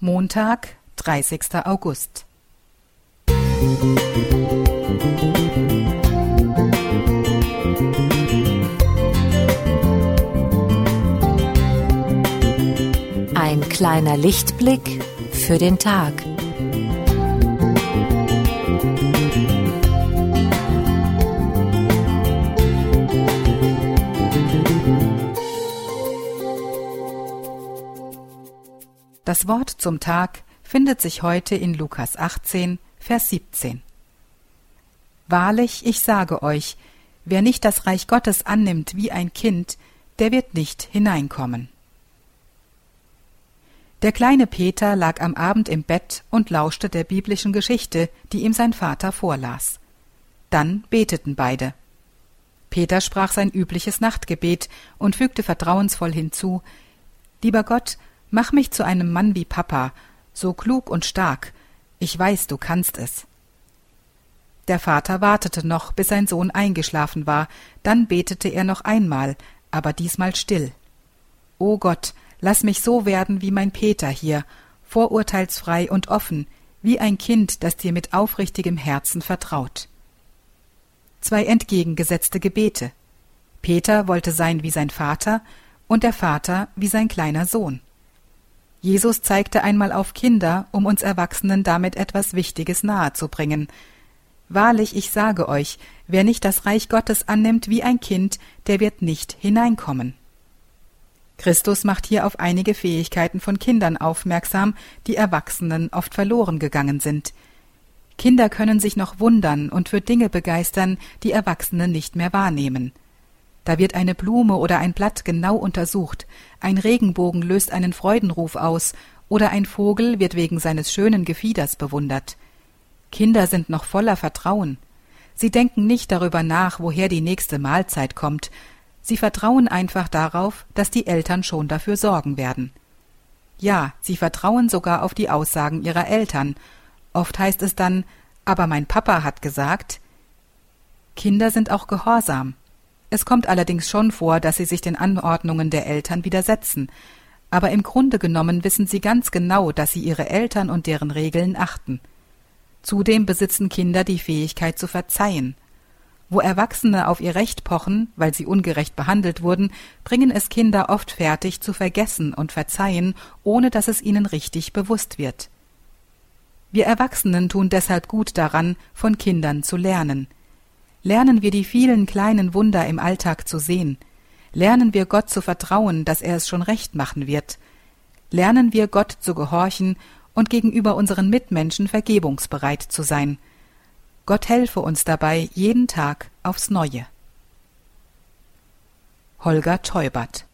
Montag, 30. August. Ein kleiner Lichtblick für den Tag. Das Wort zum Tag findet sich heute in Lukas 18, Vers 17. Wahrlich, ich sage euch, wer nicht das Reich Gottes annimmt wie ein Kind, der wird nicht hineinkommen. Der kleine Peter lag am Abend im Bett und lauschte der biblischen Geschichte, die ihm sein Vater vorlas. Dann beteten beide. Peter sprach sein übliches Nachtgebet und fügte vertrauensvoll hinzu Lieber Gott, Mach mich zu einem Mann wie Papa, so klug und stark. Ich weiß, du kannst es. Der Vater wartete noch, bis sein Sohn eingeschlafen war, dann betete er noch einmal, aber diesmal still. O Gott, lass mich so werden wie mein Peter hier, vorurteilsfrei und offen, wie ein Kind, das dir mit aufrichtigem Herzen vertraut. Zwei entgegengesetzte Gebete. Peter wollte sein wie sein Vater und der Vater wie sein kleiner Sohn. Jesus zeigte einmal auf Kinder, um uns Erwachsenen damit etwas Wichtiges nahezubringen. Wahrlich, ich sage euch, wer nicht das Reich Gottes annimmt wie ein Kind, der wird nicht hineinkommen. Christus macht hier auf einige Fähigkeiten von Kindern aufmerksam, die Erwachsenen oft verloren gegangen sind. Kinder können sich noch wundern und für Dinge begeistern, die Erwachsene nicht mehr wahrnehmen. Da wird eine Blume oder ein Blatt genau untersucht, ein Regenbogen löst einen Freudenruf aus, oder ein Vogel wird wegen seines schönen Gefieders bewundert. Kinder sind noch voller Vertrauen. Sie denken nicht darüber nach, woher die nächste Mahlzeit kommt, sie vertrauen einfach darauf, dass die Eltern schon dafür sorgen werden. Ja, sie vertrauen sogar auf die Aussagen ihrer Eltern. Oft heißt es dann, aber mein Papa hat gesagt. Kinder sind auch gehorsam, es kommt allerdings schon vor, dass sie sich den Anordnungen der Eltern widersetzen, aber im Grunde genommen wissen sie ganz genau, dass sie ihre Eltern und deren Regeln achten. Zudem besitzen Kinder die Fähigkeit zu verzeihen. Wo Erwachsene auf ihr Recht pochen, weil sie ungerecht behandelt wurden, bringen es Kinder oft fertig zu vergessen und verzeihen, ohne dass es ihnen richtig bewusst wird. Wir Erwachsenen tun deshalb gut daran, von Kindern zu lernen. Lernen wir die vielen kleinen Wunder im Alltag zu sehen. Lernen wir Gott zu vertrauen, dass er es schon recht machen wird. Lernen wir Gott zu gehorchen und gegenüber unseren Mitmenschen vergebungsbereit zu sein. Gott helfe uns dabei jeden Tag aufs Neue. Holger Teubert